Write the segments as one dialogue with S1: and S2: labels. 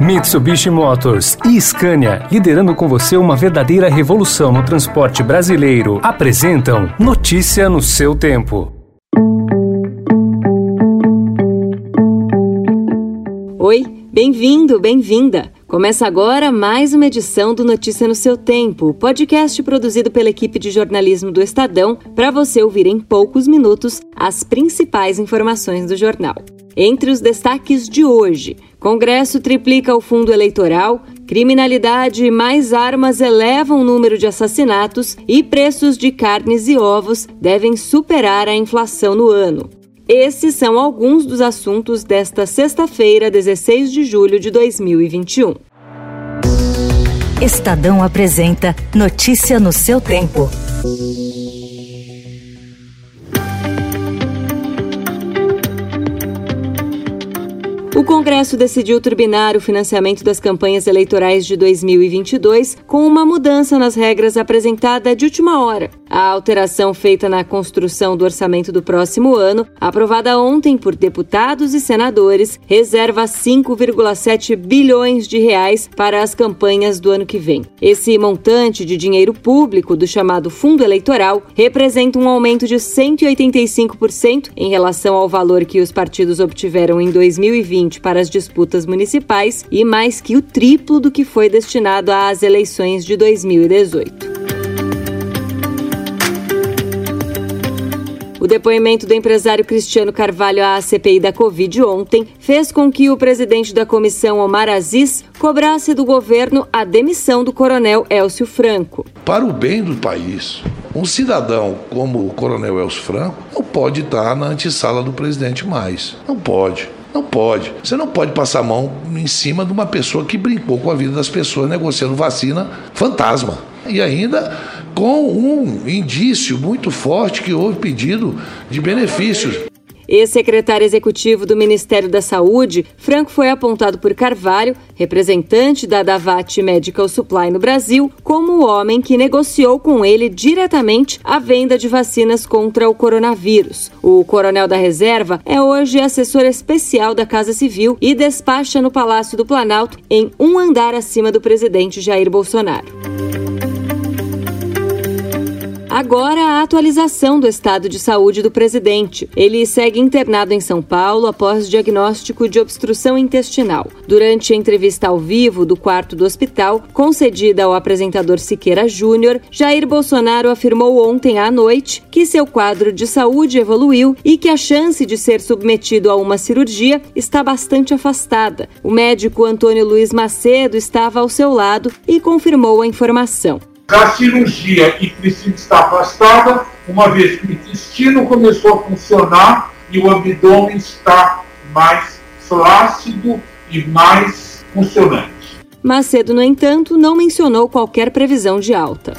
S1: Mitsubishi Motors e Scania, liderando com você uma verdadeira revolução no transporte brasileiro, apresentam Notícia no seu tempo.
S2: Oi, bem-vindo, bem-vinda. Começa agora mais uma edição do Notícia no seu tempo, podcast produzido pela equipe de jornalismo do Estadão, para você ouvir em poucos minutos as principais informações do jornal. Entre os destaques de hoje, Congresso triplica o fundo eleitoral, criminalidade e mais armas elevam o número de assassinatos e preços de carnes e ovos devem superar a inflação no ano. Esses são alguns dos assuntos desta sexta-feira, 16 de julho de 2021.
S3: Estadão apresenta Notícia no seu tempo.
S2: O Congresso decidiu turbinar o financiamento das campanhas eleitorais de 2022 com uma mudança nas regras apresentada de última hora. A alteração feita na construção do orçamento do próximo ano, aprovada ontem por deputados e senadores, reserva 5,7 bilhões de reais para as campanhas do ano que vem. Esse montante de dinheiro público do chamado fundo eleitoral representa um aumento de 185% em relação ao valor que os partidos obtiveram em 2020 para as disputas municipais e mais que o triplo do que foi destinado às eleições de 2018. Depoimento do empresário Cristiano Carvalho à CPI da Covid ontem fez com que o presidente da comissão, Omar Aziz, cobrasse do governo a demissão do coronel Elcio Franco.
S4: Para o bem do país, um cidadão como o coronel Elcio Franco não pode estar na antessala do presidente mais. Não pode. Não pode. Você não pode passar a mão em cima de uma pessoa que brincou com a vida das pessoas negociando vacina fantasma. E ainda com um indício muito forte que houve pedido de benefícios.
S2: Ex-secretário executivo do Ministério da Saúde, Franco foi apontado por Carvalho, representante da Davat Medical Supply no Brasil, como o homem que negociou com ele diretamente a venda de vacinas contra o coronavírus. O coronel da reserva é hoje assessor especial da Casa Civil e despacha no Palácio do Planalto, em um andar acima do presidente Jair Bolsonaro. Agora a atualização do estado de saúde do presidente. Ele segue internado em São Paulo após diagnóstico de obstrução intestinal. Durante a entrevista ao vivo do quarto do hospital, concedida ao apresentador Siqueira Júnior, Jair Bolsonaro afirmou ontem à noite que seu quadro de saúde evoluiu e que a chance de ser submetido a uma cirurgia está bastante afastada. O médico Antônio Luiz Macedo estava ao seu lado e confirmou a informação.
S5: A cirurgia e Cristina está afastada, uma vez que o intestino começou a funcionar e o abdômen está mais flácido e mais funcionante.
S2: Macedo, no entanto, não mencionou qualquer previsão de alta.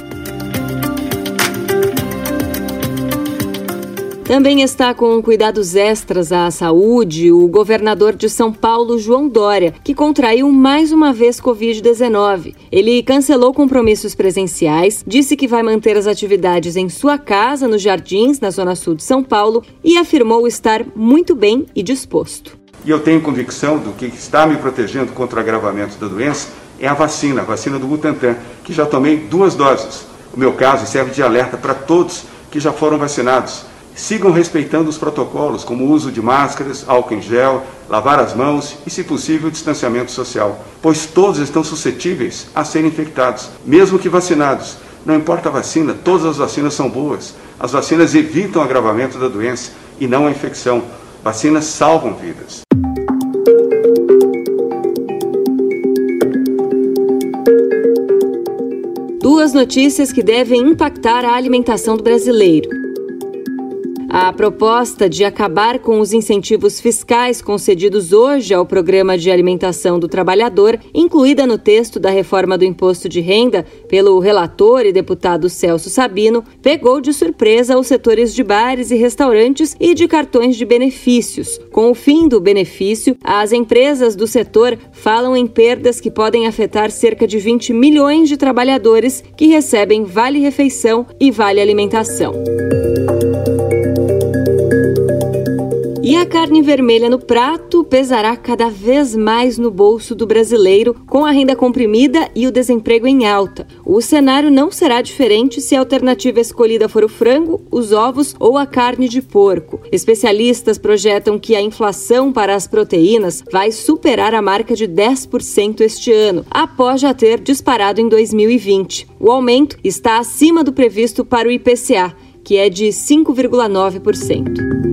S2: Também está com cuidados extras à saúde o governador de São Paulo, João Dória, que contraiu mais uma vez Covid-19. Ele cancelou compromissos presenciais, disse que vai manter as atividades em sua casa, nos Jardins, na Zona Sul de São Paulo, e afirmou estar muito bem e disposto.
S6: E eu tenho convicção do que está me protegendo contra o agravamento da doença é a vacina, a vacina do Butantan, que já tomei duas doses. O meu caso serve de alerta para todos que já foram vacinados Sigam respeitando os protocolos, como o uso de máscaras, álcool em gel, lavar as mãos e, se possível, distanciamento social, pois todos estão suscetíveis a serem infectados, mesmo que vacinados. Não importa a vacina, todas as vacinas são boas. As vacinas evitam o agravamento da doença e não a infecção. Vacinas salvam vidas.
S2: Duas notícias que devem impactar a alimentação do brasileiro. A proposta de acabar com os incentivos fiscais concedidos hoje ao Programa de Alimentação do Trabalhador, incluída no texto da reforma do imposto de renda pelo relator e deputado Celso Sabino, pegou de surpresa os setores de bares e restaurantes e de cartões de benefícios. Com o fim do benefício, as empresas do setor falam em perdas que podem afetar cerca de 20 milhões de trabalhadores que recebem vale-refeição e vale-alimentação. E a carne vermelha no prato pesará cada vez mais no bolso do brasileiro, com a renda comprimida e o desemprego em alta. O cenário não será diferente se a alternativa escolhida for o frango, os ovos ou a carne de porco. Especialistas projetam que a inflação para as proteínas vai superar a marca de 10% este ano, após já ter disparado em 2020. O aumento está acima do previsto para o IPCA, que é de 5,9%.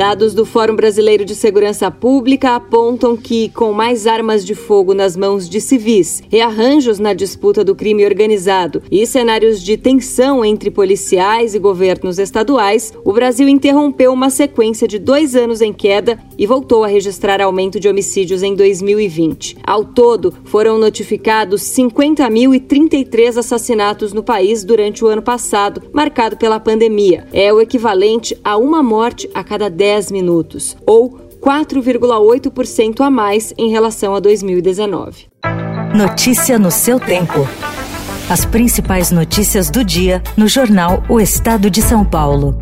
S2: Dados do Fórum Brasileiro de Segurança Pública apontam que, com mais armas de fogo nas mãos de civis, rearranjos na disputa do crime organizado e cenários de tensão entre policiais e governos estaduais, o Brasil interrompeu uma sequência de dois anos em queda e voltou a registrar aumento de homicídios em 2020. Ao todo, foram notificados 50.033 assassinatos no país durante o ano passado, marcado pela pandemia. É o equivalente a uma morte a cada 10 10 minutos, ou 4,8% a mais em relação a 2019.
S3: Notícia no seu tempo. As principais notícias do dia no jornal O Estado de São Paulo.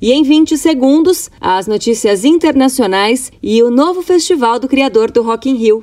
S2: E em 20 segundos, as notícias internacionais e o novo festival do criador do Rock in Rio.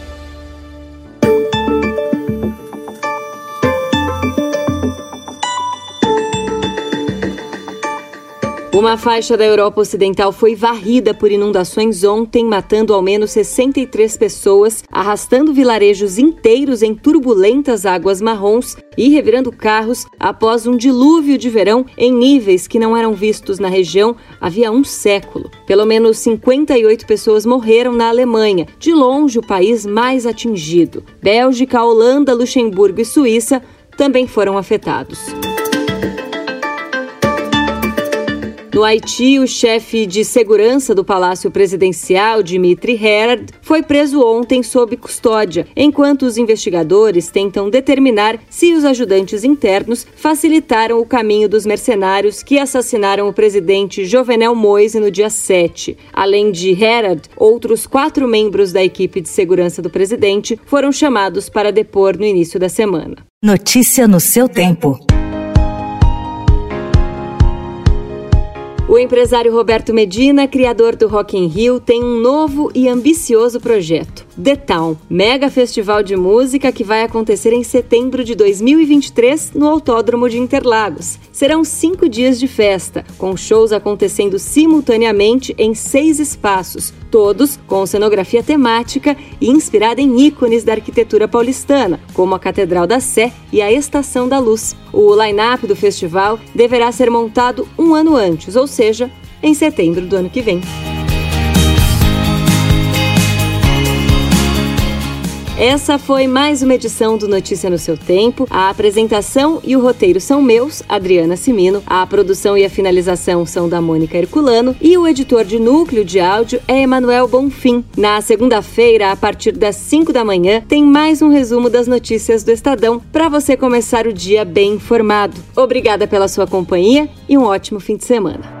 S2: Uma faixa da Europa Ocidental foi varrida por inundações ontem, matando ao menos 63 pessoas, arrastando vilarejos inteiros em turbulentas águas marrons e revirando carros após um dilúvio de verão em níveis que não eram vistos na região havia um século. Pelo menos 58 pessoas morreram na Alemanha, de longe o país mais atingido. Bélgica, Holanda, Luxemburgo e Suíça também foram afetados. No Haiti, o chefe de segurança do Palácio Presidencial, Dimitri Herard, foi preso ontem sob custódia, enquanto os investigadores tentam determinar se os ajudantes internos facilitaram o caminho dos mercenários que assassinaram o presidente Jovenel Moise no dia 7. Além de Herard, outros quatro membros da equipe de segurança do presidente foram chamados para depor no início da semana.
S3: Notícia no seu tempo.
S2: O empresário Roberto Medina, criador do Rock in Rio, tem um novo e ambicioso projeto. The Town, mega festival de música que vai acontecer em setembro de 2023 no Autódromo de Interlagos. Serão cinco dias de festa, com shows acontecendo simultaneamente em seis espaços, todos com cenografia temática e inspirada em ícones da arquitetura paulistana, como a Catedral da Sé e a Estação da Luz. O line-up do festival deverá ser montado um ano antes, ou seja, em setembro do ano que vem. Essa foi mais uma edição do Notícia no seu tempo. A apresentação e o roteiro são meus, Adriana Simino. A produção e a finalização são da Mônica Herculano e o editor de núcleo de áudio é Emanuel Bonfim. Na segunda-feira, a partir das 5 da manhã, tem mais um resumo das notícias do Estadão para você começar o dia bem informado. Obrigada pela sua companhia e um ótimo fim de semana.